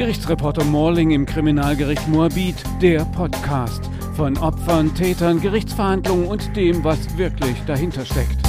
Gerichtsreporter Morling im Kriminalgericht Moabit, der Podcast von Opfern, Tätern, Gerichtsverhandlungen und dem, was wirklich dahinter steckt.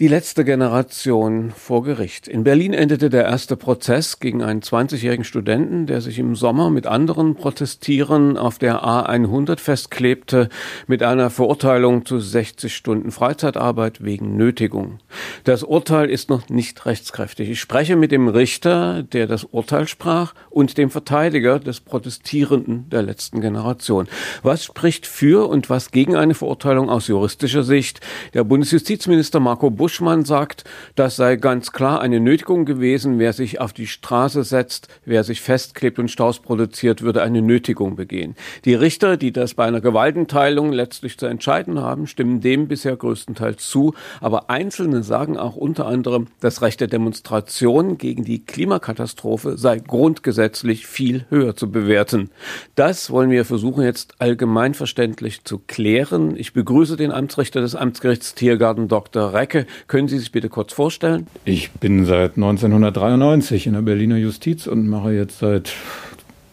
Die letzte Generation vor Gericht. In Berlin endete der erste Prozess gegen einen 20-jährigen Studenten, der sich im Sommer mit anderen Protestieren auf der A100 festklebte, mit einer Verurteilung zu 60 Stunden Freizeitarbeit wegen Nötigung. Das Urteil ist noch nicht rechtskräftig. Ich spreche mit dem Richter, der das Urteil sprach, und dem Verteidiger des Protestierenden der letzten Generation. Was spricht für und was gegen eine Verurteilung aus juristischer Sicht? Der Bundesjustizminister Marco Busch Buschmann sagt, das sei ganz klar eine Nötigung gewesen. Wer sich auf die Straße setzt, wer sich festklebt und Staus produziert, würde eine Nötigung begehen. Die Richter, die das bei einer Gewaltenteilung letztlich zu entscheiden haben, stimmen dem bisher größtenteils zu. Aber Einzelne sagen auch unter anderem, das Recht der Demonstration gegen die Klimakatastrophe sei grundgesetzlich viel höher zu bewerten. Das wollen wir versuchen jetzt allgemeinverständlich zu klären. Ich begrüße den Amtsrichter des Amtsgerichts Tiergarten Dr. Recke. Können Sie sich bitte kurz vorstellen? Ich bin seit 1993 in der Berliner Justiz und mache jetzt seit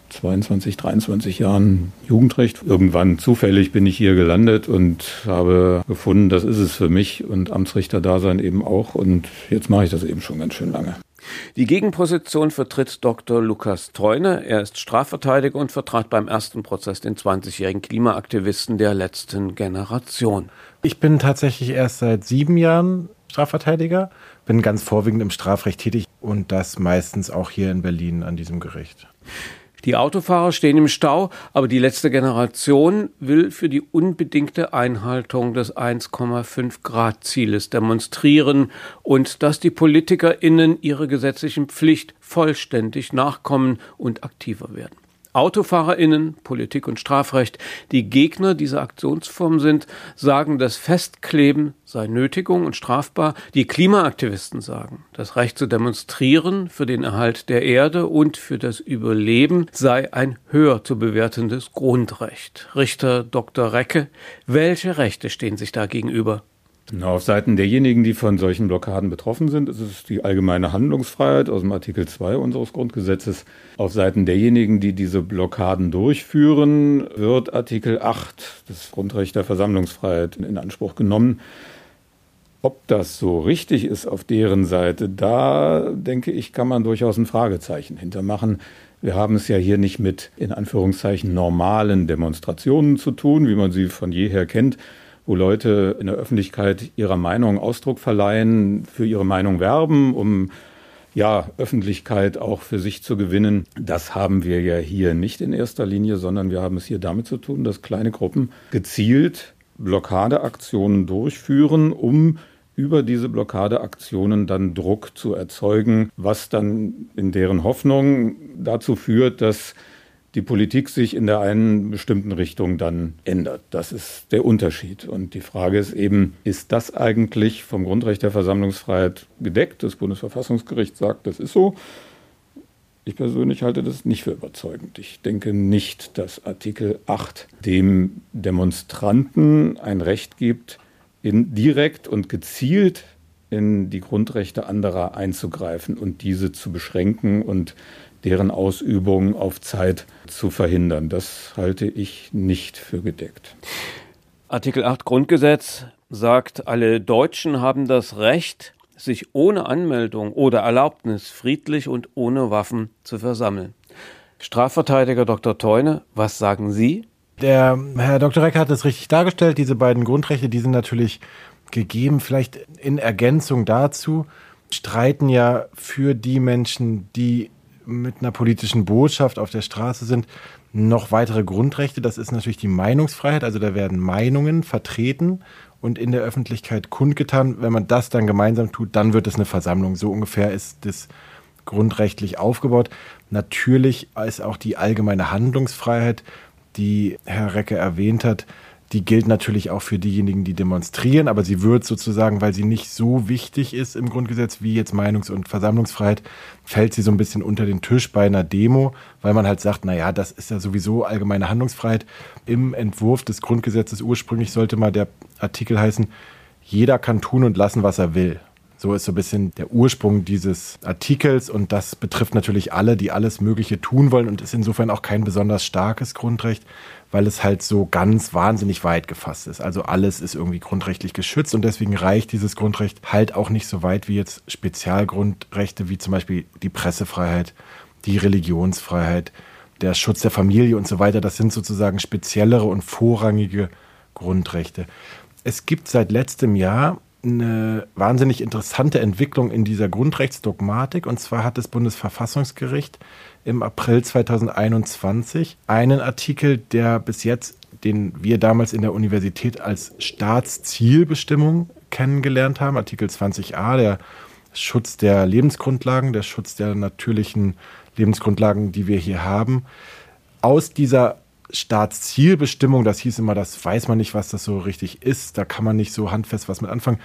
22, 23 Jahren Jugendrecht. Irgendwann zufällig bin ich hier gelandet und habe gefunden, das ist es für mich und Amtsrichter-Dasein eben auch. Und jetzt mache ich das eben schon ganz schön lange. Die Gegenposition vertritt Dr. Lukas Treune. Er ist Strafverteidiger und vertrat beim ersten Prozess den 20-jährigen Klimaaktivisten der letzten Generation. Ich bin tatsächlich erst seit sieben Jahren Strafverteidiger, bin ganz vorwiegend im Strafrecht tätig und das meistens auch hier in Berlin an diesem Gericht. Die Autofahrer stehen im Stau, aber die letzte Generation will für die unbedingte Einhaltung des 1,5 Grad Zieles demonstrieren und dass die PolitikerInnen ihrer gesetzlichen Pflicht vollständig nachkommen und aktiver werden. AutofahrerInnen, Politik und Strafrecht, die Gegner dieser Aktionsform sind, sagen, das Festkleben sei Nötigung und strafbar. Die Klimaaktivisten sagen, das Recht zu demonstrieren für den Erhalt der Erde und für das Überleben sei ein höher zu bewertendes Grundrecht. Richter Dr. Recke, welche Rechte stehen sich da gegenüber? Auf Seiten derjenigen, die von solchen Blockaden betroffen sind, ist es die allgemeine Handlungsfreiheit aus dem Artikel 2 unseres Grundgesetzes. Auf Seiten derjenigen, die diese Blockaden durchführen, wird Artikel 8, das Grundrecht der Versammlungsfreiheit, in Anspruch genommen. Ob das so richtig ist auf deren Seite, da denke ich, kann man durchaus ein Fragezeichen hintermachen. Wir haben es ja hier nicht mit in Anführungszeichen normalen Demonstrationen zu tun, wie man sie von jeher kennt wo Leute in der Öffentlichkeit ihrer Meinung Ausdruck verleihen, für ihre Meinung werben, um ja, Öffentlichkeit auch für sich zu gewinnen. Das haben wir ja hier nicht in erster Linie, sondern wir haben es hier damit zu tun, dass kleine Gruppen gezielt Blockadeaktionen durchführen, um über diese Blockadeaktionen dann Druck zu erzeugen, was dann in deren Hoffnung dazu führt, dass die Politik sich in der einen bestimmten Richtung dann ändert. Das ist der Unterschied. Und die Frage ist eben, ist das eigentlich vom Grundrecht der Versammlungsfreiheit gedeckt? Das Bundesverfassungsgericht sagt, das ist so. Ich persönlich halte das nicht für überzeugend. Ich denke nicht, dass Artikel 8 dem Demonstranten ein Recht gibt, in direkt und gezielt in die Grundrechte anderer einzugreifen und diese zu beschränken und deren Ausübung auf Zeit zu verhindern. Das halte ich nicht für gedeckt. Artikel 8 Grundgesetz sagt, alle Deutschen haben das Recht, sich ohne Anmeldung oder Erlaubnis friedlich und ohne Waffen zu versammeln. Strafverteidiger Dr. Teune, was sagen Sie? Der Herr Dr. Reck hat es richtig dargestellt. Diese beiden Grundrechte, die sind natürlich gegeben. Vielleicht in Ergänzung dazu streiten ja für die Menschen, die mit einer politischen Botschaft auf der Straße sind, noch weitere Grundrechte. Das ist natürlich die Meinungsfreiheit. Also da werden Meinungen vertreten und in der Öffentlichkeit kundgetan. Wenn man das dann gemeinsam tut, dann wird es eine Versammlung. So ungefähr ist das grundrechtlich aufgebaut. Natürlich ist auch die allgemeine Handlungsfreiheit, die Herr Recke erwähnt hat, die gilt natürlich auch für diejenigen, die demonstrieren, aber sie wird sozusagen, weil sie nicht so wichtig ist im Grundgesetz wie jetzt Meinungs- und Versammlungsfreiheit, fällt sie so ein bisschen unter den Tisch bei einer Demo, weil man halt sagt, naja, das ist ja sowieso allgemeine Handlungsfreiheit. Im Entwurf des Grundgesetzes ursprünglich sollte mal der Artikel heißen, jeder kann tun und lassen, was er will. So ist so ein bisschen der Ursprung dieses Artikels und das betrifft natürlich alle, die alles Mögliche tun wollen und ist insofern auch kein besonders starkes Grundrecht, weil es halt so ganz wahnsinnig weit gefasst ist. Also alles ist irgendwie grundrechtlich geschützt und deswegen reicht dieses Grundrecht halt auch nicht so weit wie jetzt Spezialgrundrechte wie zum Beispiel die Pressefreiheit, die Religionsfreiheit, der Schutz der Familie und so weiter. Das sind sozusagen speziellere und vorrangige Grundrechte. Es gibt seit letztem Jahr eine wahnsinnig interessante Entwicklung in dieser Grundrechtsdogmatik. Und zwar hat das Bundesverfassungsgericht im April 2021 einen Artikel, der bis jetzt, den wir damals in der Universität als Staatszielbestimmung kennengelernt haben, Artikel 20a, der Schutz der Lebensgrundlagen, der Schutz der natürlichen Lebensgrundlagen, die wir hier haben, aus dieser Staatszielbestimmung, das hieß immer, das weiß man nicht, was das so richtig ist, da kann man nicht so handfest was mit anfangen,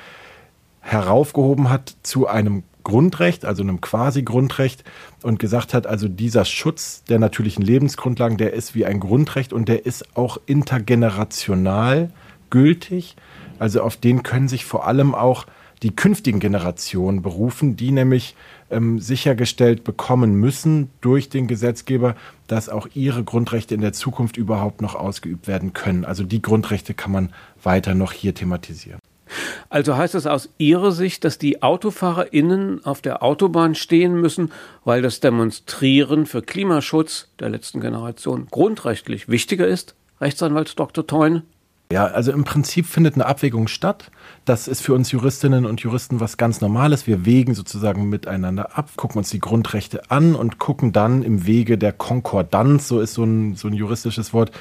heraufgehoben hat zu einem Grundrecht, also einem Quasi-Grundrecht und gesagt hat, also dieser Schutz der natürlichen Lebensgrundlagen, der ist wie ein Grundrecht und der ist auch intergenerational gültig. Also auf den können sich vor allem auch die künftigen Generationen berufen, die nämlich ähm, sichergestellt bekommen müssen durch den Gesetzgeber, dass auch ihre Grundrechte in der Zukunft überhaupt noch ausgeübt werden können. Also die Grundrechte kann man weiter noch hier thematisieren. Also heißt es aus Ihrer Sicht, dass die AutofahrerInnen auf der Autobahn stehen müssen, weil das Demonstrieren für Klimaschutz der letzten Generation grundrechtlich wichtiger ist? Rechtsanwalt Dr. Theun? Ja, also im Prinzip findet eine Abwägung statt. Das ist für uns Juristinnen und Juristen was ganz Normales. Wir wägen sozusagen miteinander ab, gucken uns die Grundrechte an und gucken dann im Wege der Konkordanz, so ist so ein, so ein juristisches Wort,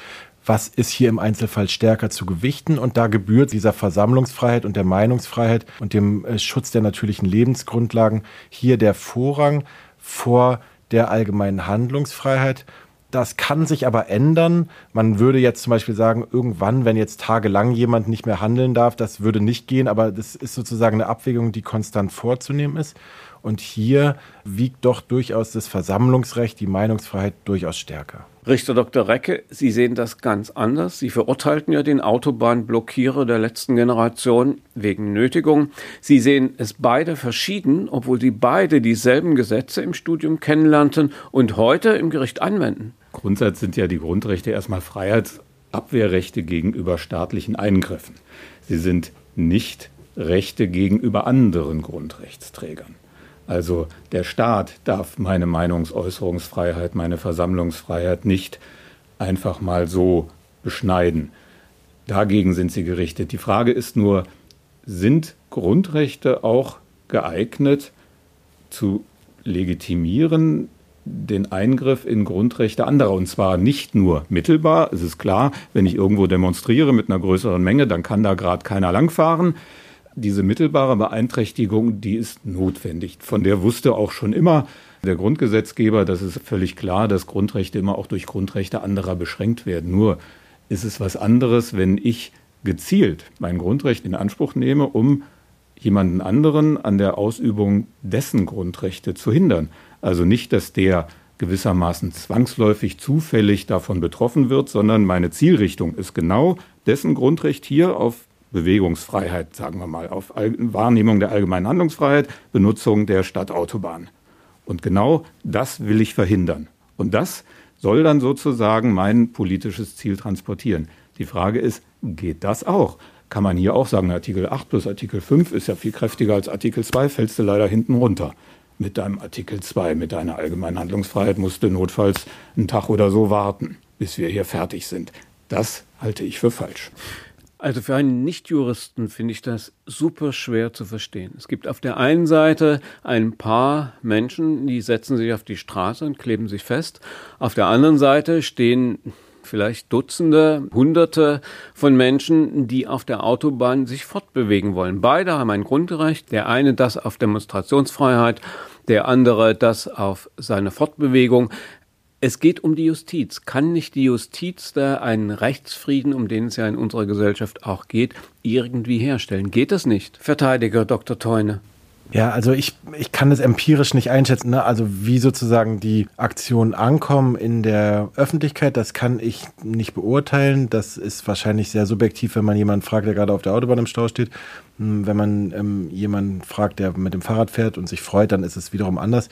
was ist hier im Einzelfall stärker zu gewichten. Und da gebührt dieser Versammlungsfreiheit und der Meinungsfreiheit und dem äh, Schutz der natürlichen Lebensgrundlagen hier der Vorrang vor der allgemeinen Handlungsfreiheit. Das kann sich aber ändern. Man würde jetzt zum Beispiel sagen, irgendwann, wenn jetzt tagelang jemand nicht mehr handeln darf, das würde nicht gehen, aber das ist sozusagen eine Abwägung, die konstant vorzunehmen ist. Und hier wiegt doch durchaus das Versammlungsrecht, die Meinungsfreiheit durchaus stärker. Richter Dr. Recke, Sie sehen das ganz anders. Sie verurteilten ja den Autobahnblockierer der letzten Generation wegen Nötigung. Sie sehen es beide verschieden, obwohl Sie beide dieselben Gesetze im Studium kennenlernten und heute im Gericht anwenden. Grundsatz sind ja die Grundrechte erstmal Freiheitsabwehrrechte gegenüber staatlichen Eingriffen. Sie sind nicht Rechte gegenüber anderen Grundrechtsträgern. Also der Staat darf meine Meinungsäußerungsfreiheit, meine Versammlungsfreiheit nicht einfach mal so beschneiden. Dagegen sind sie gerichtet. Die Frage ist nur, sind Grundrechte auch geeignet zu legitimieren, den Eingriff in Grundrechte anderer. Und zwar nicht nur mittelbar. Es ist klar, wenn ich irgendwo demonstriere mit einer größeren Menge, dann kann da gerade keiner langfahren. Diese mittelbare Beeinträchtigung, die ist notwendig. Von der wusste auch schon immer der Grundgesetzgeber, das ist völlig klar, dass Grundrechte immer auch durch Grundrechte anderer beschränkt werden. Nur ist es was anderes, wenn ich gezielt mein Grundrecht in Anspruch nehme, um jemanden anderen an der Ausübung dessen Grundrechte zu hindern. Also nicht, dass der gewissermaßen zwangsläufig zufällig davon betroffen wird, sondern meine Zielrichtung ist genau dessen Grundrecht hier auf Bewegungsfreiheit, sagen wir mal, auf Wahrnehmung der allgemeinen Handlungsfreiheit, Benutzung der Stadtautobahn. Und genau das will ich verhindern. Und das soll dann sozusagen mein politisches Ziel transportieren. Die Frage ist, geht das auch? Kann man hier auch sagen, Artikel 8 plus Artikel 5 ist ja viel kräftiger als Artikel 2, fällst du leider hinten runter. Mit deinem Artikel 2, mit deiner allgemeinen Handlungsfreiheit musst du notfalls einen Tag oder so warten, bis wir hier fertig sind. Das halte ich für falsch. Also für einen Nichtjuristen finde ich das super schwer zu verstehen. Es gibt auf der einen Seite ein paar Menschen, die setzen sich auf die Straße und kleben sich fest. Auf der anderen Seite stehen vielleicht Dutzende, Hunderte von Menschen, die auf der Autobahn sich fortbewegen wollen. Beide haben ein Grundrecht. Der eine das auf Demonstrationsfreiheit, der andere das auf seine Fortbewegung. Es geht um die Justiz. Kann nicht die Justiz da einen Rechtsfrieden, um den es ja in unserer Gesellschaft auch geht, irgendwie herstellen? Geht das nicht? Verteidiger Dr. Teune. Ja, also ich, ich kann das empirisch nicht einschätzen. Ne? Also wie sozusagen die Aktionen ankommen in der Öffentlichkeit, das kann ich nicht beurteilen. Das ist wahrscheinlich sehr subjektiv, wenn man jemanden fragt, der gerade auf der Autobahn im Stau steht. Hm, wenn man ähm, jemanden fragt, der mit dem Fahrrad fährt und sich freut, dann ist es wiederum anders.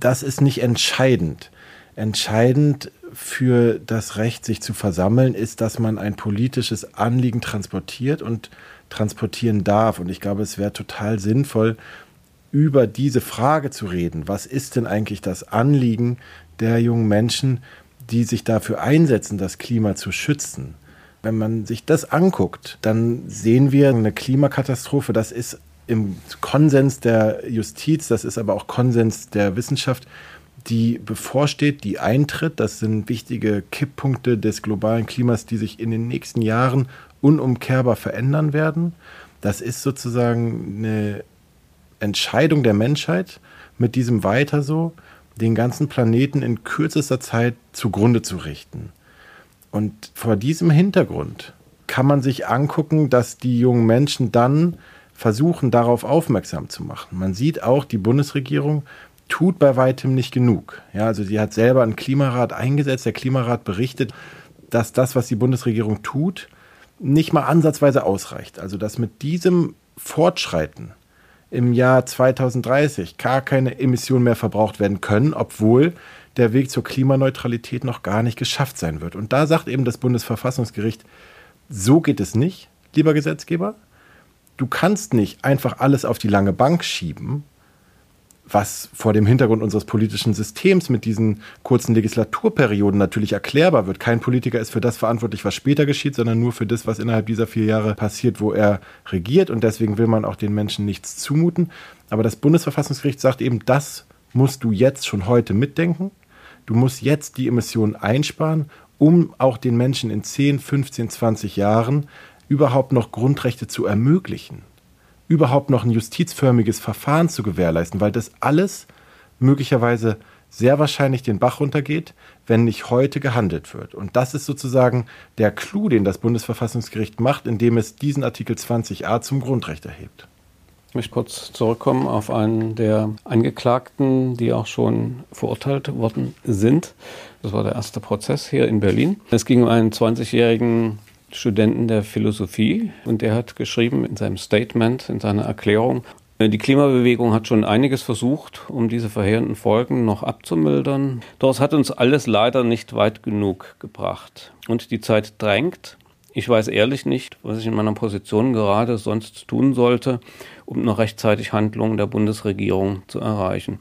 Das ist nicht entscheidend. Entscheidend für das Recht, sich zu versammeln, ist, dass man ein politisches Anliegen transportiert und transportieren darf. Und ich glaube, es wäre total sinnvoll, über diese Frage zu reden. Was ist denn eigentlich das Anliegen der jungen Menschen, die sich dafür einsetzen, das Klima zu schützen? Wenn man sich das anguckt, dann sehen wir eine Klimakatastrophe. Das ist im Konsens der Justiz, das ist aber auch Konsens der Wissenschaft, die bevorsteht, die eintritt. Das sind wichtige Kipppunkte des globalen Klimas, die sich in den nächsten Jahren unumkehrbar verändern werden. Das ist sozusagen eine Entscheidung der Menschheit, mit diesem weiter so den ganzen Planeten in kürzester Zeit zugrunde zu richten. Und vor diesem Hintergrund kann man sich angucken, dass die jungen Menschen dann versuchen, darauf aufmerksam zu machen. Man sieht auch, die Bundesregierung tut bei weitem nicht genug. Ja, also sie hat selber einen Klimarat eingesetzt. Der Klimarat berichtet, dass das, was die Bundesregierung tut, nicht mal ansatzweise ausreicht. Also dass mit diesem Fortschreiten im Jahr 2030 gar keine Emissionen mehr verbraucht werden können, obwohl der Weg zur Klimaneutralität noch gar nicht geschafft sein wird. Und da sagt eben das Bundesverfassungsgericht, so geht es nicht, lieber Gesetzgeber. Du kannst nicht einfach alles auf die lange Bank schieben was vor dem Hintergrund unseres politischen Systems mit diesen kurzen Legislaturperioden natürlich erklärbar wird. Kein Politiker ist für das verantwortlich, was später geschieht, sondern nur für das, was innerhalb dieser vier Jahre passiert, wo er regiert. Und deswegen will man auch den Menschen nichts zumuten. Aber das Bundesverfassungsgericht sagt eben, das musst du jetzt schon heute mitdenken. Du musst jetzt die Emissionen einsparen, um auch den Menschen in 10, 15, 20 Jahren überhaupt noch Grundrechte zu ermöglichen überhaupt noch ein justizförmiges Verfahren zu gewährleisten, weil das alles möglicherweise sehr wahrscheinlich den Bach runtergeht, wenn nicht heute gehandelt wird. Und das ist sozusagen der Clou, den das Bundesverfassungsgericht macht, indem es diesen Artikel 20a zum Grundrecht erhebt. Ich möchte kurz zurückkommen auf einen der Angeklagten, die auch schon verurteilt worden sind. Das war der erste Prozess hier in Berlin. Es ging um einen 20-jährigen Studenten der Philosophie und der hat geschrieben in seinem Statement, in seiner Erklärung, die Klimabewegung hat schon einiges versucht, um diese verheerenden Folgen noch abzumildern. Doch es hat uns alles leider nicht weit genug gebracht. Und die Zeit drängt. Ich weiß ehrlich nicht, was ich in meiner Position gerade sonst tun sollte, um noch rechtzeitig Handlungen der Bundesregierung zu erreichen.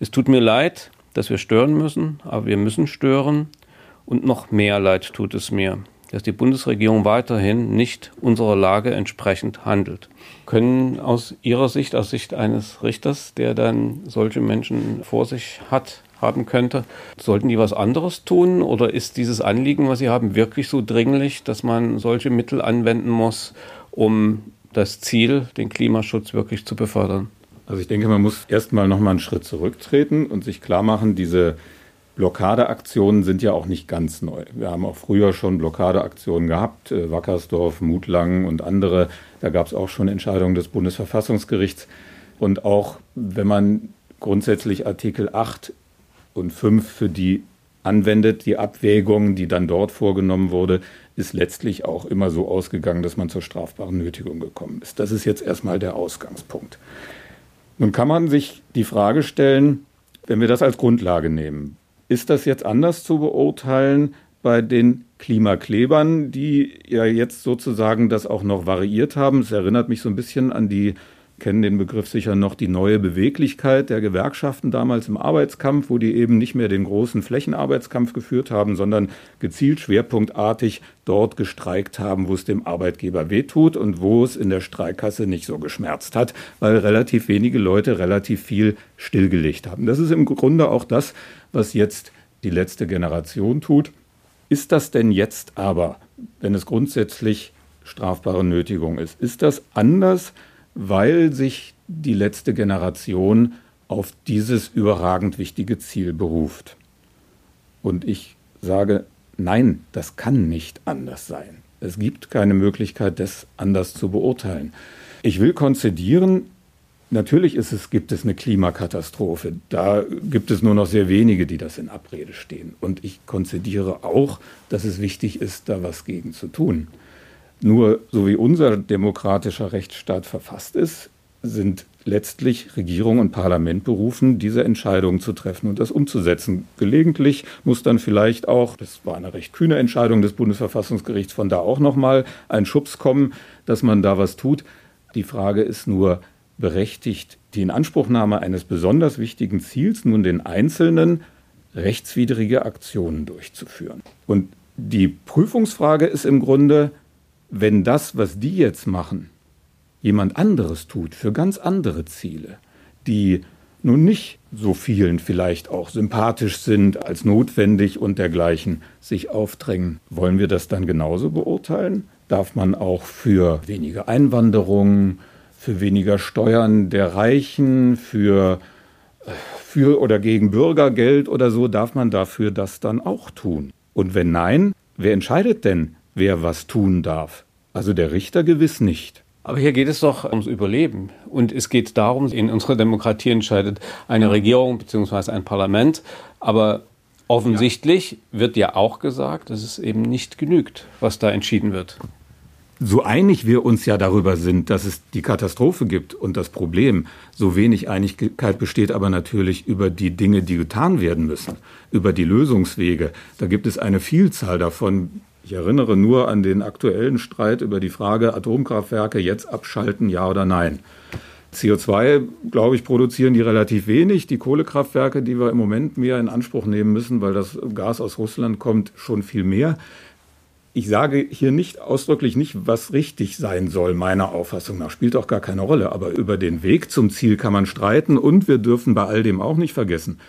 Es tut mir leid, dass wir stören müssen, aber wir müssen stören. Und noch mehr leid tut es mir, dass die Bundesregierung weiterhin nicht unserer Lage entsprechend handelt. Können aus Ihrer Sicht, aus Sicht eines Richters, der dann solche Menschen vor sich hat, haben könnte, sollten die was anderes tun oder ist dieses Anliegen, was Sie haben, wirklich so dringlich, dass man solche Mittel anwenden muss, um das Ziel, den Klimaschutz wirklich zu befördern? Also ich denke, man muss erstmal noch mal einen Schritt zurücktreten und sich klar machen, diese Blockadeaktionen sind ja auch nicht ganz neu. Wir haben auch früher schon Blockadeaktionen gehabt, äh, Wackersdorf, Mutlang und andere. Da gab es auch schon Entscheidungen des Bundesverfassungsgerichts. Und auch wenn man grundsätzlich Artikel 8 und 5 für die anwendet, die Abwägung, die dann dort vorgenommen wurde, ist letztlich auch immer so ausgegangen, dass man zur strafbaren Nötigung gekommen ist. Das ist jetzt erstmal der Ausgangspunkt. Nun kann man sich die Frage stellen, wenn wir das als Grundlage nehmen, ist das jetzt anders zu beurteilen bei den Klimaklebern, die ja jetzt sozusagen das auch noch variiert haben? Es erinnert mich so ein bisschen an die kennen den Begriff sicher noch, die neue Beweglichkeit der Gewerkschaften damals im Arbeitskampf, wo die eben nicht mehr den großen Flächenarbeitskampf geführt haben, sondern gezielt schwerpunktartig dort gestreikt haben, wo es dem Arbeitgeber wehtut und wo es in der Streikkasse nicht so geschmerzt hat, weil relativ wenige Leute relativ viel stillgelegt haben. Das ist im Grunde auch das, was jetzt die letzte Generation tut. Ist das denn jetzt aber, wenn es grundsätzlich strafbare Nötigung ist, ist das anders, weil sich die letzte Generation auf dieses überragend wichtige Ziel beruft? Und ich sage, nein, das kann nicht anders sein. Es gibt keine Möglichkeit, das anders zu beurteilen. Ich will konzidieren, natürlich ist es, gibt es eine Klimakatastrophe. Da gibt es nur noch sehr wenige, die das in Abrede stehen. Und ich konzidiere auch, dass es wichtig ist, da was gegen zu tun. Nur so wie unser demokratischer Rechtsstaat verfasst ist, sind letztlich Regierung und Parlament berufen, diese Entscheidungen zu treffen und das umzusetzen. Gelegentlich muss dann vielleicht auch, das war eine recht kühne Entscheidung des Bundesverfassungsgerichts, von da auch nochmal ein Schubs kommen, dass man da was tut. Die Frage ist nur, berechtigt die Inanspruchnahme eines besonders wichtigen Ziels nun den Einzelnen, rechtswidrige Aktionen durchzuführen? Und die Prüfungsfrage ist im Grunde, wenn das, was die jetzt machen, jemand anderes tut für ganz andere Ziele, die nun nicht so vielen vielleicht auch sympathisch sind als notwendig und dergleichen sich aufdrängen. Wollen wir das dann genauso beurteilen? Darf man auch für weniger Einwanderung, für weniger Steuern der Reichen, für, für oder gegen Bürgergeld oder so, darf man dafür das dann auch tun? Und wenn nein, wer entscheidet denn, wer was tun darf? Also der Richter gewiss nicht. Aber hier geht es doch ums Überleben. Und es geht darum, in unserer Demokratie entscheidet eine Regierung bzw. ein Parlament. Aber offensichtlich wird ja auch gesagt, dass es eben nicht genügt, was da entschieden wird. So einig wir uns ja darüber sind, dass es die Katastrophe gibt und das Problem, so wenig Einigkeit besteht aber natürlich über die Dinge, die getan werden müssen, über die Lösungswege. Da gibt es eine Vielzahl davon, ich erinnere nur an den aktuellen Streit über die Frage, Atomkraftwerke jetzt abschalten, ja oder nein. CO2, glaube ich, produzieren die relativ wenig. Die Kohlekraftwerke, die wir im Moment mehr in Anspruch nehmen müssen, weil das Gas aus Russland kommt, schon viel mehr. Ich sage hier nicht ausdrücklich nicht, was richtig sein soll, meiner Auffassung nach. Spielt auch gar keine Rolle. Aber über den Weg zum Ziel kann man streiten. Und wir dürfen bei all dem auch nicht vergessen,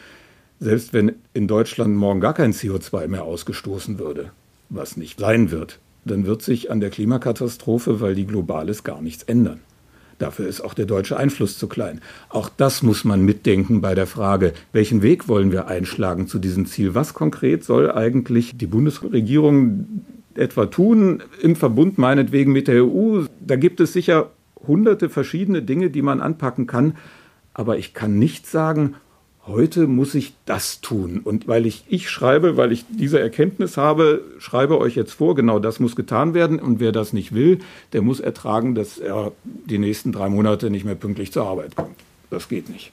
selbst wenn in Deutschland morgen gar kein CO2 mehr ausgestoßen würde, was nicht sein wird, dann wird sich an der Klimakatastrophe, weil die global ist, gar nichts ändern. Dafür ist auch der deutsche Einfluss zu klein. Auch das muss man mitdenken bei der Frage, welchen Weg wollen wir einschlagen zu diesem Ziel? Was konkret soll eigentlich die Bundesregierung etwa tun, im Verbund meinetwegen mit der EU? Da gibt es sicher hunderte verschiedene Dinge, die man anpacken kann. Aber ich kann nicht sagen, heute muss ich das tun. Und weil ich, ich schreibe, weil ich diese Erkenntnis habe, schreibe euch jetzt vor, genau das muss getan werden. Und wer das nicht will, der muss ertragen, dass er die nächsten drei Monate nicht mehr pünktlich zur Arbeit kommt. Das geht nicht.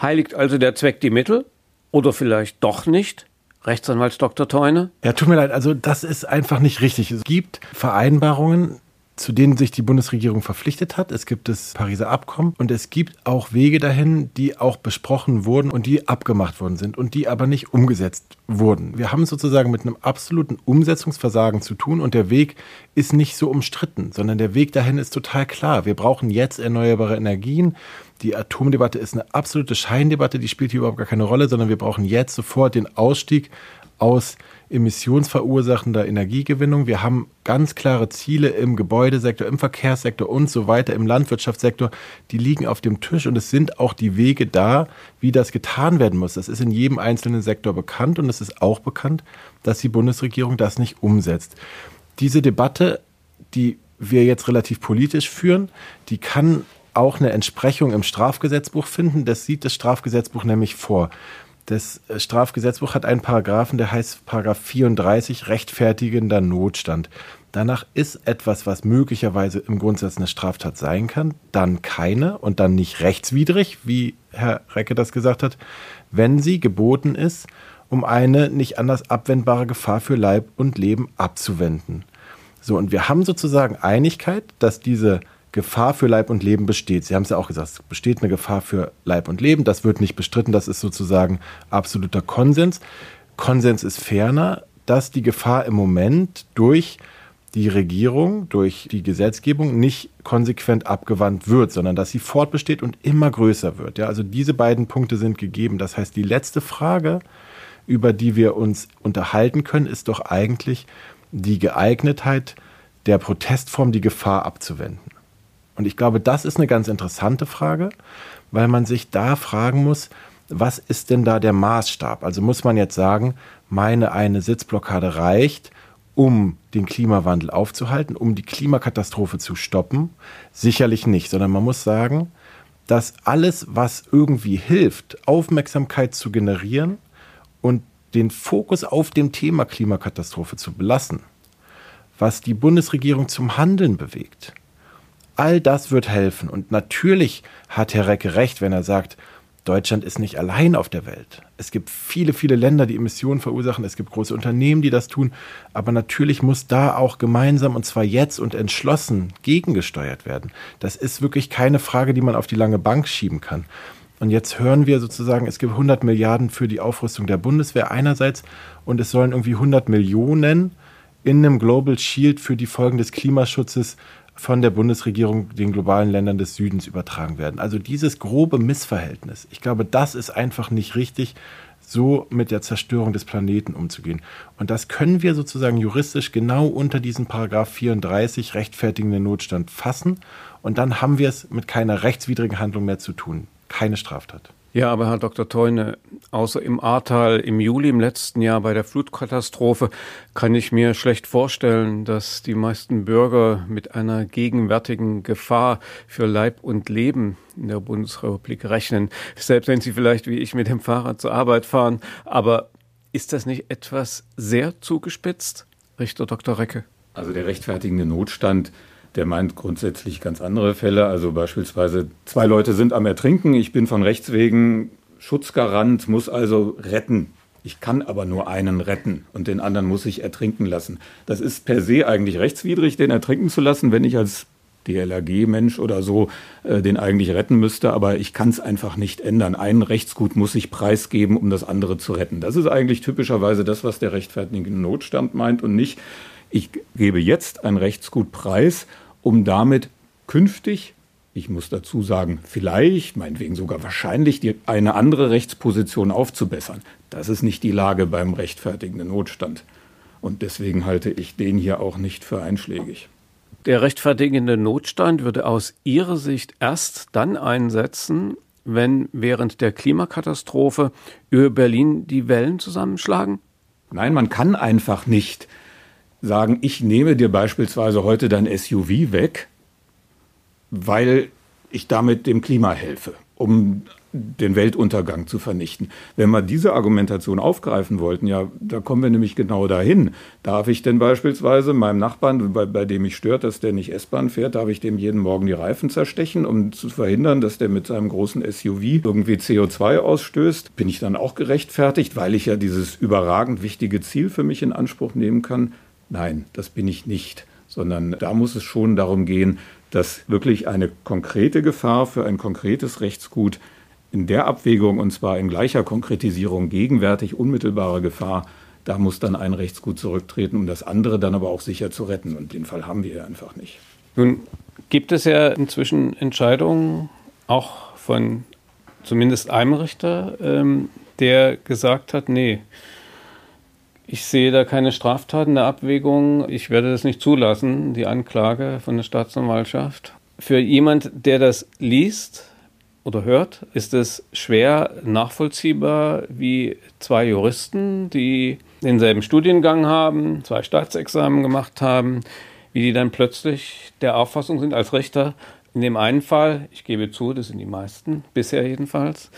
Heiligt also der Zweck die Mittel? Oder vielleicht doch nicht? Rechtsanwalt Dr. Teune? Ja, tut mir leid, also das ist einfach nicht richtig. Es gibt Vereinbarungen, zu denen sich die Bundesregierung verpflichtet hat. Es gibt das Pariser Abkommen und es gibt auch Wege dahin, die auch besprochen wurden und die abgemacht worden sind und die aber nicht umgesetzt wurden. Wir haben sozusagen mit einem absoluten Umsetzungsversagen zu tun und der Weg ist nicht so umstritten, sondern der Weg dahin ist total klar. Wir brauchen jetzt erneuerbare Energien. Die Atomdebatte ist eine absolute Scheindebatte, die spielt hier überhaupt gar keine Rolle, sondern wir brauchen jetzt sofort den Ausstieg aus emissionsverursachender Energiegewinnung. Wir haben ganz klare Ziele im Gebäudesektor, im Verkehrssektor und so weiter, im Landwirtschaftssektor. Die liegen auf dem Tisch und es sind auch die Wege da, wie das getan werden muss. Das ist in jedem einzelnen Sektor bekannt und es ist auch bekannt, dass die Bundesregierung das nicht umsetzt. Diese Debatte, die wir jetzt relativ politisch führen, die kann auch eine Entsprechung im Strafgesetzbuch finden. Das sieht das Strafgesetzbuch nämlich vor. Das äh, Strafgesetzbuch hat einen Paragraphen, der heißt Paragraph 34, rechtfertigender Notstand. Danach ist etwas, was möglicherweise im Grundsatz eine Straftat sein kann, dann keine und dann nicht rechtswidrig, wie Herr Recke das gesagt hat, wenn sie geboten ist, um eine nicht anders abwendbare Gefahr für Leib und Leben abzuwenden. So, und wir haben sozusagen Einigkeit, dass diese Gefahr für Leib und Leben besteht. Sie haben es ja auch gesagt, es besteht eine Gefahr für Leib und Leben. Das wird nicht bestritten. Das ist sozusagen absoluter Konsens. Konsens ist ferner, dass die Gefahr im Moment durch die Regierung, durch die Gesetzgebung nicht konsequent abgewandt wird, sondern dass sie fortbesteht und immer größer wird. Ja, also diese beiden Punkte sind gegeben. Das heißt, die letzte Frage, über die wir uns unterhalten können, ist doch eigentlich die Geeignetheit der Protestform, die Gefahr abzuwenden. Und ich glaube, das ist eine ganz interessante Frage, weil man sich da fragen muss, was ist denn da der Maßstab? Also muss man jetzt sagen, meine eine Sitzblockade reicht, um den Klimawandel aufzuhalten, um die Klimakatastrophe zu stoppen? Sicherlich nicht, sondern man muss sagen, dass alles, was irgendwie hilft, Aufmerksamkeit zu generieren und den Fokus auf dem Thema Klimakatastrophe zu belassen, was die Bundesregierung zum Handeln bewegt, all das wird helfen. Und natürlich hat Herr Recke recht, wenn er sagt, Deutschland ist nicht allein auf der Welt. Es gibt viele, viele Länder, die Emissionen verursachen. Es gibt große Unternehmen, die das tun. Aber natürlich muss da auch gemeinsam und zwar jetzt und entschlossen gegengesteuert werden. Das ist wirklich keine Frage, die man auf die lange Bank schieben kann. Und jetzt hören wir sozusagen, es gibt 100 Milliarden für die Aufrüstung der Bundeswehr einerseits und es sollen irgendwie 100 Millionen in einem Global Shield für die Folgen des Klimaschutzes von der Bundesregierung den globalen Ländern des Südens übertragen werden. Also dieses grobe Missverhältnis, ich glaube, das ist einfach nicht richtig, so mit der Zerstörung des Planeten umzugehen. Und das können wir sozusagen juristisch genau unter diesen Paragraph 34 rechtfertigenden Notstand fassen. Und dann haben wir es mit keiner rechtswidrigen Handlung mehr zu tun. Keine Straftat. Ja, aber Herr Dr. Teune, außer im Ahrtal im Juli im letzten Jahr bei der Flutkatastrophe kann ich mir schlecht vorstellen, dass die meisten Bürger mit einer gegenwärtigen Gefahr für Leib und Leben in der Bundesrepublik rechnen. Selbst wenn sie vielleicht wie ich mit dem Fahrrad zur Arbeit fahren. Aber ist das nicht etwas sehr zugespitzt, Richter Dr. Recke? Also der rechtfertigende Notstand der meint grundsätzlich ganz andere Fälle. Also beispielsweise zwei Leute sind am Ertrinken. Ich bin von Rechts wegen Schutzgarant, muss also retten. Ich kann aber nur einen retten und den anderen muss ich ertrinken lassen. Das ist per se eigentlich rechtswidrig, den ertrinken zu lassen, wenn ich als DLRG-Mensch oder so äh, den eigentlich retten müsste, aber ich kann es einfach nicht ändern. Ein Rechtsgut muss ich preisgeben, um das andere zu retten. Das ist eigentlich typischerweise das, was der rechtfertigende Notstand meint und nicht, ich gebe jetzt ein Rechtsgut preis, um damit künftig, ich muss dazu sagen, vielleicht, meinetwegen sogar wahrscheinlich, die, eine andere Rechtsposition aufzubessern. Das ist nicht die Lage beim rechtfertigenden Notstand. Und deswegen halte ich den hier auch nicht für einschlägig. Der rechtfertigende Notstand würde aus Ihrer Sicht erst dann einsetzen, wenn während der Klimakatastrophe über Berlin die Wellen zusammenschlagen? Nein, man kann einfach nicht sagen, ich nehme dir beispielsweise heute dein SUV weg, weil ich damit dem Klima helfe, um den Weltuntergang zu vernichten. Wenn wir diese Argumentation aufgreifen wollten, ja, da kommen wir nämlich genau dahin. Darf ich denn beispielsweise meinem Nachbarn, bei, bei dem mich stört, dass der nicht S-Bahn fährt, darf ich dem jeden Morgen die Reifen zerstechen, um zu verhindern, dass der mit seinem großen SUV irgendwie CO2 ausstößt? Bin ich dann auch gerechtfertigt, weil ich ja dieses überragend wichtige Ziel für mich in Anspruch nehmen kann? Nein, das bin ich nicht, sondern da muss es schon darum gehen, dass wirklich eine konkrete Gefahr für ein konkretes Rechtsgut in der Abwägung, und zwar in gleicher Konkretisierung, gegenwärtig unmittelbare Gefahr, da muss dann ein Rechtsgut zurücktreten, um das andere dann aber auch sicher zu retten. Und den Fall haben wir ja einfach nicht. Nun gibt es ja inzwischen Entscheidungen, auch von zumindest einem Richter, ähm, der gesagt hat, nee, ich sehe da keine Straftaten der Abwägung. Ich werde das nicht zulassen, die Anklage von der Staatsanwaltschaft. Für jemand, der das liest oder hört, ist es schwer nachvollziehbar, wie zwei Juristen, die denselben Studiengang haben, zwei Staatsexamen gemacht haben, wie die dann plötzlich der Auffassung sind als Richter, in dem einen Fall, ich gebe zu, das sind die meisten, bisher jedenfalls,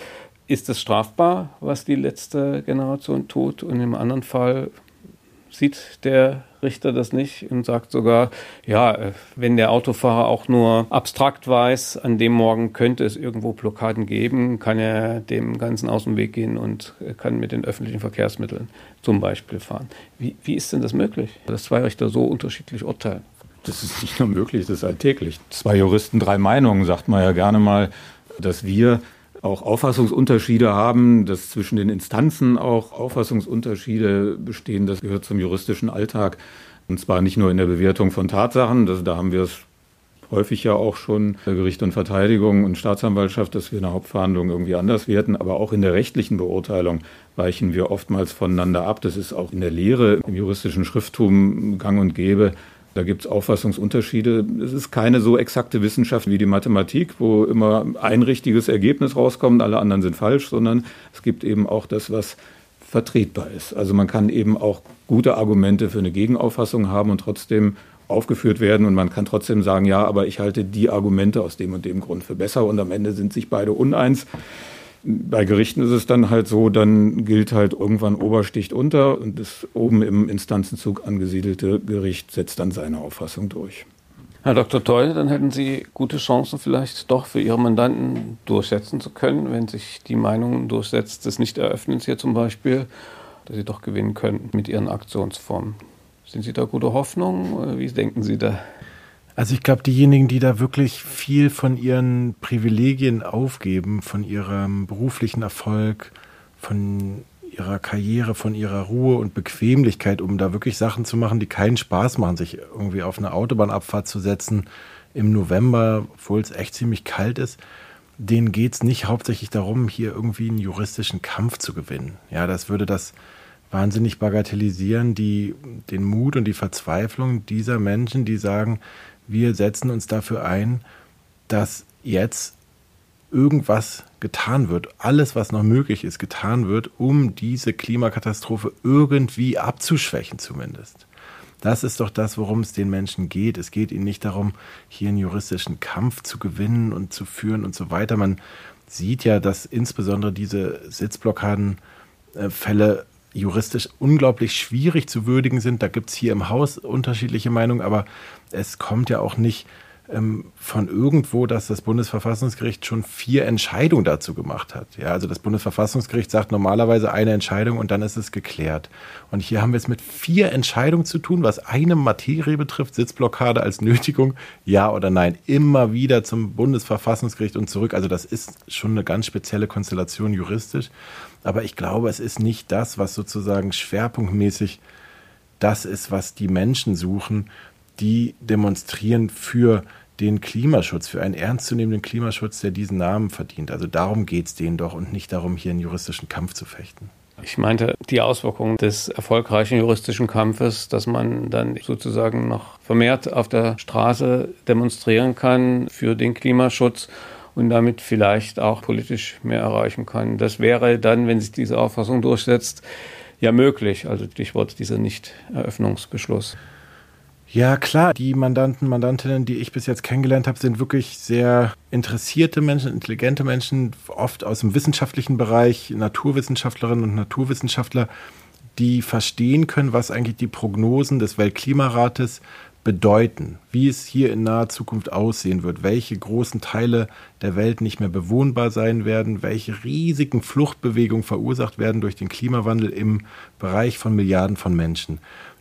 ist es strafbar, was die letzte Generation tut? Und im anderen Fall sieht der Richter das nicht und sagt sogar, ja, wenn der Autofahrer auch nur abstrakt weiß, an dem Morgen könnte es irgendwo Blockaden geben, kann er dem Ganzen aus dem Weg gehen und kann mit den öffentlichen Verkehrsmitteln zum Beispiel fahren. Wie, wie ist denn das möglich, dass zwei Richter so unterschiedlich urteilen? Das ist nicht nur möglich, das ist alltäglich. Zwei Juristen, drei Meinungen, sagt man ja gerne mal, dass wir auch Auffassungsunterschiede haben, dass zwischen den Instanzen auch Auffassungsunterschiede bestehen. Das gehört zum juristischen Alltag. Und zwar nicht nur in der Bewertung von Tatsachen, das, da haben wir es häufig ja auch schon Gericht und Verteidigung und Staatsanwaltschaft, dass wir eine Hauptverhandlung irgendwie anders werten, aber auch in der rechtlichen Beurteilung weichen wir oftmals voneinander ab. Das ist auch in der Lehre im juristischen Schrifttum gang und gäbe. Da gibt es Auffassungsunterschiede. Es ist keine so exakte Wissenschaft wie die Mathematik, wo immer ein richtiges Ergebnis rauskommt, alle anderen sind falsch, sondern es gibt eben auch das, was vertretbar ist. Also man kann eben auch gute Argumente für eine Gegenauffassung haben und trotzdem aufgeführt werden und man kann trotzdem sagen, ja, aber ich halte die Argumente aus dem und dem Grund für besser und am Ende sind sich beide uneins. Bei Gerichten ist es dann halt so, dann gilt halt irgendwann Obersticht unter und das oben im Instanzenzug angesiedelte Gericht setzt dann seine Auffassung durch. Herr Dr. Teul, dann hätten Sie gute Chancen vielleicht doch für Ihre Mandanten durchsetzen zu können, wenn sich die Meinung durchsetzt des Nichteröffnens hier zum Beispiel, dass Sie doch gewinnen können mit Ihren Aktionsformen. Sind Sie da gute Hoffnung? Wie denken Sie da? Also ich glaube, diejenigen, die da wirklich viel von ihren Privilegien aufgeben, von ihrem beruflichen Erfolg, von ihrer Karriere, von ihrer Ruhe und Bequemlichkeit, um da wirklich Sachen zu machen, die keinen Spaß machen, sich irgendwie auf eine Autobahnabfahrt zu setzen im November, obwohl es echt ziemlich kalt ist, denen geht es nicht hauptsächlich darum, hier irgendwie einen juristischen Kampf zu gewinnen. Ja, das würde das wahnsinnig bagatellisieren, die, den Mut und die Verzweiflung dieser Menschen, die sagen, wir setzen uns dafür ein, dass jetzt irgendwas getan wird, alles, was noch möglich ist, getan wird, um diese Klimakatastrophe irgendwie abzuschwächen zumindest. Das ist doch das, worum es den Menschen geht. Es geht ihnen nicht darum, hier einen juristischen Kampf zu gewinnen und zu führen und so weiter. Man sieht ja, dass insbesondere diese Sitzblockadenfälle juristisch unglaublich schwierig zu würdigen sind. Da gibt es hier im Haus unterschiedliche Meinungen, aber es kommt ja auch nicht von irgendwo, dass das Bundesverfassungsgericht schon vier Entscheidungen dazu gemacht hat. Ja, also das Bundesverfassungsgericht sagt normalerweise eine Entscheidung und dann ist es geklärt. Und hier haben wir es mit vier Entscheidungen zu tun, was eine Materie betrifft, Sitzblockade als Nötigung, ja oder nein, immer wieder zum Bundesverfassungsgericht und zurück. Also das ist schon eine ganz spezielle Konstellation juristisch. Aber ich glaube, es ist nicht das, was sozusagen schwerpunktmäßig das ist, was die Menschen suchen, die demonstrieren für den Klimaschutz, für einen ernstzunehmenden Klimaschutz, der diesen Namen verdient. Also darum geht es denen doch und nicht darum, hier einen juristischen Kampf zu fechten. Ich meinte die Auswirkungen des erfolgreichen juristischen Kampfes, dass man dann sozusagen noch vermehrt auf der Straße demonstrieren kann für den Klimaschutz und damit vielleicht auch politisch mehr erreichen kann. Das wäre dann, wenn sich diese Auffassung durchsetzt, ja möglich. Also Stichwort dieser Nichteröffnungsbeschluss. Ja, klar. Die Mandanten, Mandantinnen, die ich bis jetzt kennengelernt habe, sind wirklich sehr interessierte Menschen, intelligente Menschen, oft aus dem wissenschaftlichen Bereich, Naturwissenschaftlerinnen und Naturwissenschaftler, die verstehen können, was eigentlich die Prognosen des Weltklimarates bedeuten, wie es hier in naher Zukunft aussehen wird, welche großen Teile der Welt nicht mehr bewohnbar sein werden, welche riesigen Fluchtbewegungen verursacht werden durch den Klimawandel im Bereich von Milliarden von Menschen.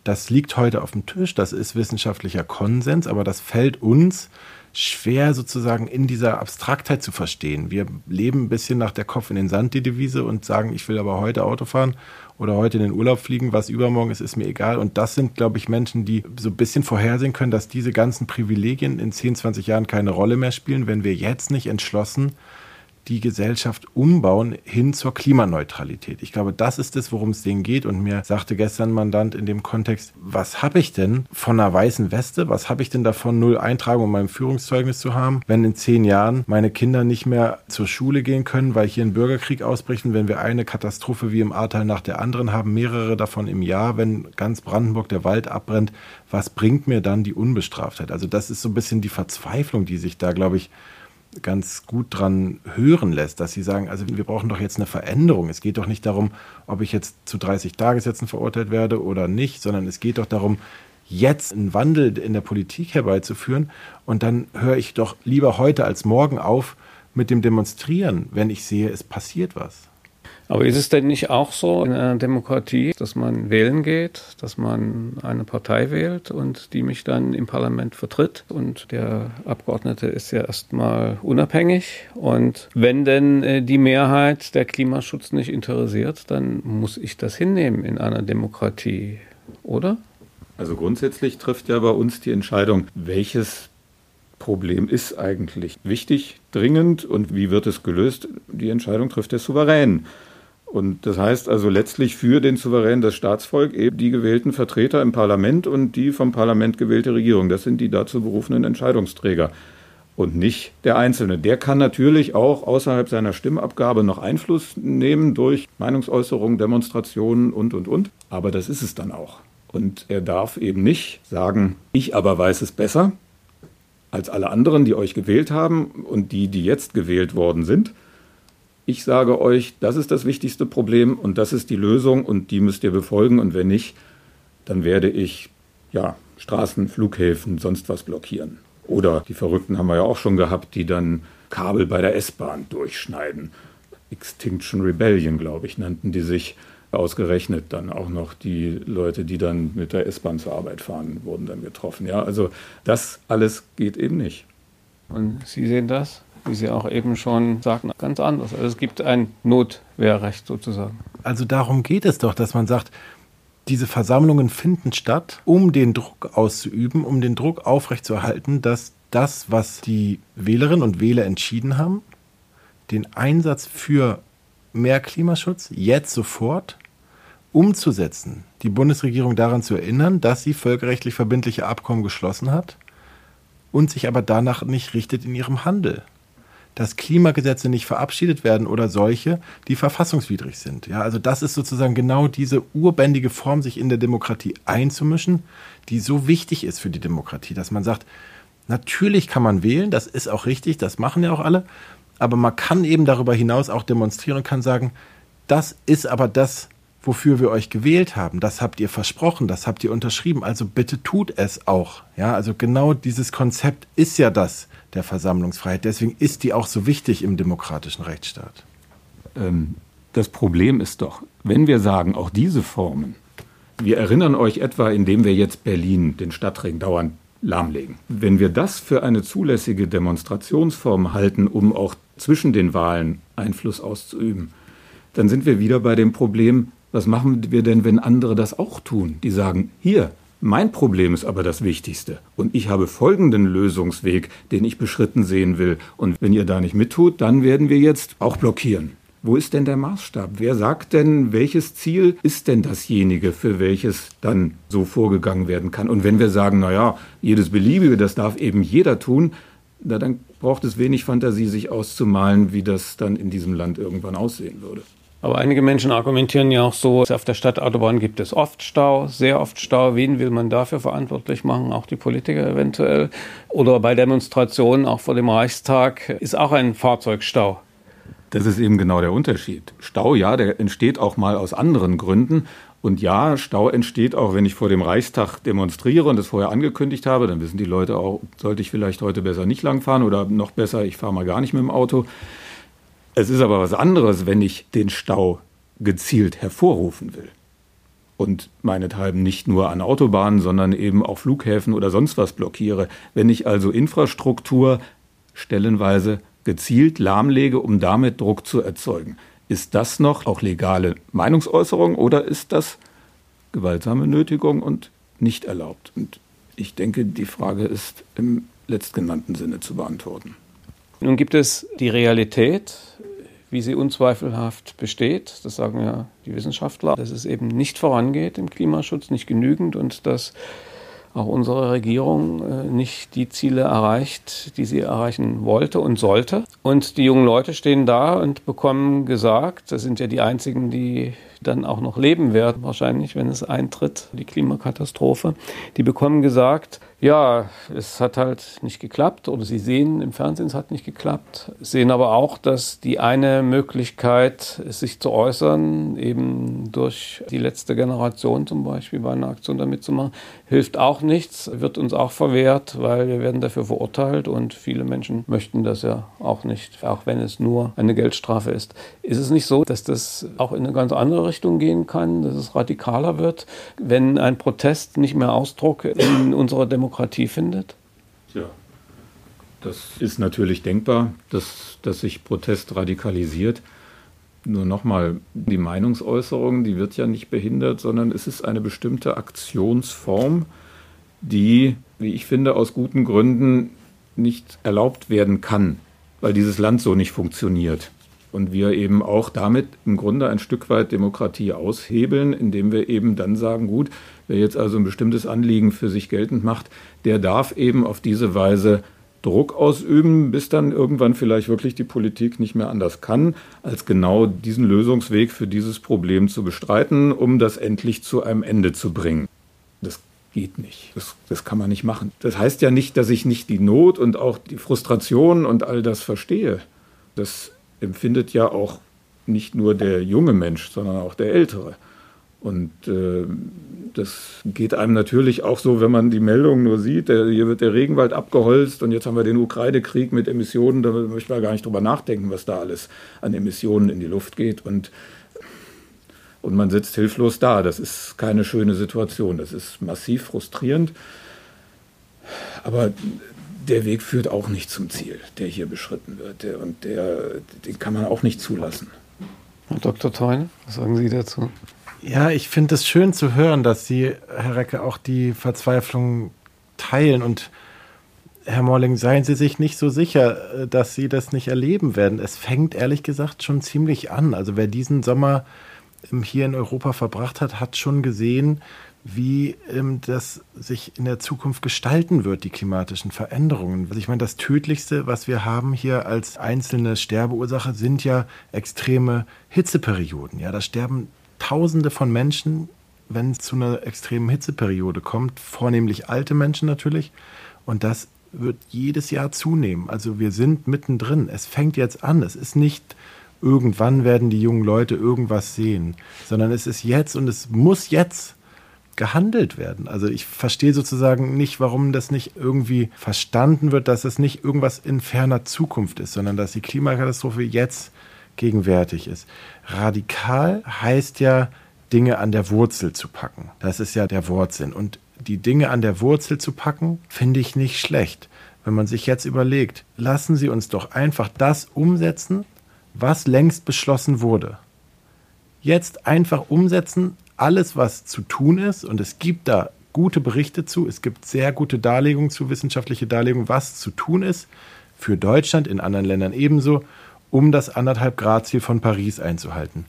Das liegt heute auf dem Tisch, das ist wissenschaftlicher Konsens, aber das fällt uns schwer sozusagen in dieser Abstraktheit zu verstehen. Wir leben ein bisschen nach der Kopf in den Sand, die Devise, und sagen, ich will aber heute Auto fahren oder heute in den Urlaub fliegen, was übermorgen ist, ist mir egal. Und das sind, glaube ich, Menschen, die so ein bisschen vorhersehen können, dass diese ganzen Privilegien in 10, 20 Jahren keine Rolle mehr spielen, wenn wir jetzt nicht entschlossen die Gesellschaft umbauen hin zur Klimaneutralität. Ich glaube, das ist es, worum es denen geht. Und mir sagte gestern ein Mandant in dem Kontext, was habe ich denn von einer weißen Weste? Was habe ich denn davon, null Eintragung in meinem Führungszeugnis zu haben, wenn in zehn Jahren meine Kinder nicht mehr zur Schule gehen können, weil hier ein Bürgerkrieg ausbricht und wenn wir eine Katastrophe wie im Ahrtal nach der anderen haben, mehrere davon im Jahr, wenn ganz Brandenburg der Wald abbrennt, was bringt mir dann die Unbestraftheit? Also das ist so ein bisschen die Verzweiflung, die sich da, glaube ich, ganz gut dran hören lässt, dass sie sagen, also wir brauchen doch jetzt eine Veränderung. Es geht doch nicht darum, ob ich jetzt zu 30 Tagessätzen verurteilt werde oder nicht, sondern es geht doch darum, jetzt einen Wandel in der Politik herbeizuführen. Und dann höre ich doch lieber heute als morgen auf mit dem Demonstrieren, wenn ich sehe, es passiert was. Aber ist es denn nicht auch so in einer Demokratie, dass man wählen geht, dass man eine Partei wählt und die mich dann im Parlament vertritt? Und der Abgeordnete ist ja erstmal unabhängig. Und wenn denn äh, die Mehrheit der Klimaschutz nicht interessiert, dann muss ich das hinnehmen in einer Demokratie, oder? Also grundsätzlich trifft ja bei uns die Entscheidung, welches Problem ist eigentlich wichtig, dringend und wie wird es gelöst? Die Entscheidung trifft der Souverän. Und das heißt also letztlich für den Souverän das Staatsvolk eben die gewählten Vertreter im Parlament und die vom Parlament gewählte Regierung. Das sind die dazu berufenen Entscheidungsträger. und nicht der Einzelne. Der kann natürlich auch außerhalb seiner Stimmabgabe noch Einfluss nehmen durch Meinungsäußerungen, Demonstrationen und, und, und. Aber das ist es dann auch. Und er darf eben nicht sagen, ich aber weiß es besser als alle anderen, die euch gewählt haben und die, die jetzt gewählt worden sind. Ich sage euch, das ist das wichtigste Problem und das ist die Lösung und die müsst ihr befolgen und wenn nicht, dann werde ich ja, Straßen, Flughäfen, sonst was blockieren. Oder die Verrückten haben wir ja auch schon gehabt, die dann Kabel bei der S-Bahn durchschneiden. Extinction Rebellion, glaube ich, nannten die sich. Ausgerechnet dann auch noch die Leute, die dann mit der S-Bahn zur Arbeit fahren, wurden dann getroffen. Ja, also das alles geht eben nicht. Und Sie sehen das, wie Sie auch eben schon sagten, ganz anders. Also es gibt ein Notwehrrecht sozusagen. Also darum geht es doch, dass man sagt, diese Versammlungen finden statt, um den Druck auszuüben, um den Druck aufrechtzuerhalten, dass das, was die Wählerinnen und Wähler entschieden haben, den Einsatz für mehr Klimaschutz jetzt sofort umzusetzen, die Bundesregierung daran zu erinnern, dass sie völkerrechtlich verbindliche Abkommen geschlossen hat und sich aber danach nicht richtet in ihrem Handel dass Klimagesetze nicht verabschiedet werden oder solche, die verfassungswidrig sind. Ja, also das ist sozusagen genau diese urbändige Form, sich in der Demokratie einzumischen, die so wichtig ist für die Demokratie, dass man sagt, natürlich kann man wählen, das ist auch richtig, das machen ja auch alle, aber man kann eben darüber hinaus auch demonstrieren und kann sagen, das ist aber das, wofür wir euch gewählt haben. Das habt ihr versprochen, das habt ihr unterschrieben. Also bitte tut es auch. Ja, also genau dieses Konzept ist ja das, der Versammlungsfreiheit. Deswegen ist die auch so wichtig im demokratischen Rechtsstaat. Ähm, das Problem ist doch, wenn wir sagen, auch diese Formen, wir erinnern euch etwa, indem wir jetzt Berlin, den Stadtring, dauernd lahmlegen. Wenn wir das für eine zulässige Demonstrationsform halten, um auch zwischen den Wahlen Einfluss auszuüben, dann sind wir wieder bei dem Problem, was machen wir denn, wenn andere das auch tun? Die sagen, hier, mein Problem ist aber das Wichtigste. Und ich habe folgenden Lösungsweg, den ich beschritten sehen will. Und wenn ihr da nicht mittut, dann werden wir jetzt auch blockieren. Wo ist denn der Maßstab? Wer sagt denn, welches Ziel ist denn dasjenige, für welches dann so vorgegangen werden kann? Und wenn wir sagen, naja, jedes Beliebige, das darf eben jeder tun, na, dann braucht es wenig Fantasie, sich auszumalen, wie das dann in diesem Land irgendwann aussehen würde. Aber einige Menschen argumentieren ja auch so, auf der Stadtautobahn gibt es oft Stau, sehr oft Stau. Wen will man dafür verantwortlich machen? Auch die Politiker eventuell. Oder bei Demonstrationen, auch vor dem Reichstag, ist auch ein Fahrzeugstau. Das ist eben genau der Unterschied. Stau, ja, der entsteht auch mal aus anderen Gründen. Und ja, Stau entsteht auch, wenn ich vor dem Reichstag demonstriere und das vorher angekündigt habe. Dann wissen die Leute auch, sollte ich vielleicht heute besser nicht langfahren oder noch besser, ich fahre mal gar nicht mit dem Auto. Es ist aber was anderes, wenn ich den Stau gezielt hervorrufen will. Und meinethalben nicht nur an Autobahnen, sondern eben auch Flughäfen oder sonst was blockiere. Wenn ich also Infrastruktur stellenweise gezielt lahmlege, um damit Druck zu erzeugen. Ist das noch auch legale Meinungsäußerung oder ist das gewaltsame Nötigung und nicht erlaubt? Und ich denke, die Frage ist im letztgenannten Sinne zu beantworten. Nun gibt es die Realität, wie sie unzweifelhaft besteht. Das sagen ja die Wissenschaftler, dass es eben nicht vorangeht im Klimaschutz, nicht genügend und dass auch unsere Regierung äh, nicht die Ziele erreicht, die sie erreichen wollte und sollte. Und die jungen Leute stehen da und bekommen gesagt, das sind ja die einzigen, die dann auch noch leben werden, wahrscheinlich, wenn es eintritt, die Klimakatastrophe, die bekommen gesagt, ja, es hat halt nicht geklappt oder sie sehen im Fernsehen, es hat nicht geklappt, sehen aber auch, dass die eine Möglichkeit, sich zu äußern, eben durch die letzte Generation zum Beispiel bei einer Aktion damit zu machen, hilft auch nichts, wird uns auch verwehrt, weil wir werden dafür verurteilt und viele Menschen möchten das ja auch nicht, auch wenn es nur eine Geldstrafe ist. Ist es nicht so, dass das auch in eine ganz andere Richtung gehen kann, dass es radikaler wird, wenn ein Protest nicht mehr Ausdruck in unserer Demokratie findet? Ja, das ist natürlich denkbar, dass, dass sich Protest radikalisiert. Nur nochmal, die Meinungsäußerung, die wird ja nicht behindert, sondern es ist eine bestimmte Aktionsform, die, wie ich finde, aus guten Gründen nicht erlaubt werden kann, weil dieses Land so nicht funktioniert. Und wir eben auch damit im Grunde ein Stück weit Demokratie aushebeln, indem wir eben dann sagen, gut, wer jetzt also ein bestimmtes Anliegen für sich geltend macht, der darf eben auf diese Weise Druck ausüben, bis dann irgendwann vielleicht wirklich die Politik nicht mehr anders kann, als genau diesen Lösungsweg für dieses Problem zu bestreiten, um das endlich zu einem Ende zu bringen. Das geht nicht. Das, das kann man nicht machen. Das heißt ja nicht, dass ich nicht die Not und auch die Frustration und all das verstehe. Das empfindet ja auch nicht nur der junge Mensch, sondern auch der ältere. Und äh, das geht einem natürlich auch so, wenn man die Meldungen nur sieht, der, hier wird der Regenwald abgeholzt und jetzt haben wir den Ukraine-Krieg mit Emissionen, da möchte man gar nicht drüber nachdenken, was da alles an Emissionen in die Luft geht. Und, und man sitzt hilflos da. Das ist keine schöne Situation. Das ist massiv frustrierend. Aber der Weg führt auch nicht zum Ziel, der hier beschritten wird. Der, und der, den kann man auch nicht zulassen. Herr Dr. Theune, was sagen Sie dazu? Ja, ich finde es schön zu hören, dass Sie, Herr Recke, auch die Verzweiflung teilen. Und Herr Morling, seien Sie sich nicht so sicher, äh, dass Sie das nicht erleben werden. Es fängt ehrlich gesagt schon ziemlich an. Also wer diesen Sommer hier in Europa verbracht hat, hat schon gesehen, wie ähm, das sich in der Zukunft gestalten wird, die klimatischen Veränderungen. Also ich meine, das Tödlichste, was wir haben hier als einzelne Sterbeursache, sind ja extreme Hitzeperioden. Ja, da sterben Tausende von Menschen, wenn es zu einer extremen Hitzeperiode kommt, vornehmlich alte Menschen natürlich. Und das wird jedes Jahr zunehmen. Also wir sind mittendrin. Es fängt jetzt an. Es ist nicht irgendwann werden die jungen Leute irgendwas sehen, sondern es ist jetzt und es muss jetzt gehandelt werden. Also ich verstehe sozusagen nicht, warum das nicht irgendwie verstanden wird, dass es nicht irgendwas in ferner Zukunft ist, sondern dass die Klimakatastrophe jetzt gegenwärtig ist. Radikal heißt ja, Dinge an der Wurzel zu packen. Das ist ja der Wortsinn. Und die Dinge an der Wurzel zu packen, finde ich nicht schlecht. Wenn man sich jetzt überlegt, lassen Sie uns doch einfach das umsetzen, was längst beschlossen wurde. Jetzt einfach umsetzen, alles, was zu tun ist, und es gibt da gute Berichte zu, es gibt sehr gute Darlegungen zu, wissenschaftliche Darlegungen, was zu tun ist, für Deutschland, in anderen Ländern ebenso, um das anderthalb Grad Ziel von Paris einzuhalten.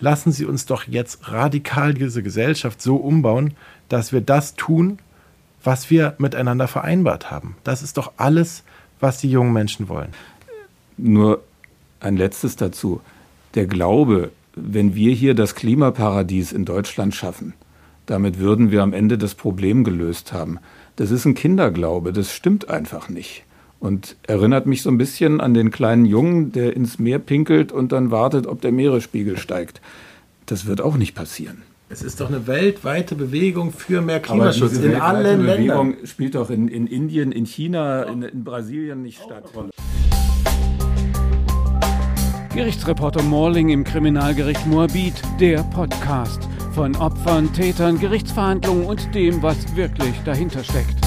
Lassen Sie uns doch jetzt radikal diese Gesellschaft so umbauen, dass wir das tun, was wir miteinander vereinbart haben. Das ist doch alles, was die jungen Menschen wollen. Nur ein letztes dazu. Der Glaube, wenn wir hier das Klimaparadies in Deutschland schaffen, damit würden wir am Ende das Problem gelöst haben. Das ist ein Kinderglaube, das stimmt einfach nicht. Und erinnert mich so ein bisschen an den kleinen Jungen, der ins Meer pinkelt und dann wartet, ob der Meeresspiegel steigt. Das wird auch nicht passieren. Es ist doch eine weltweite Bewegung für mehr Klimaschutz in allen Ländern. Bewegung spielt doch in, in Indien, in China, in, in Brasilien nicht statt. Gerichtsreporter Morling im Kriminalgericht Moabit, der Podcast von Opfern, Tätern, Gerichtsverhandlungen und dem, was wirklich dahinter steckt.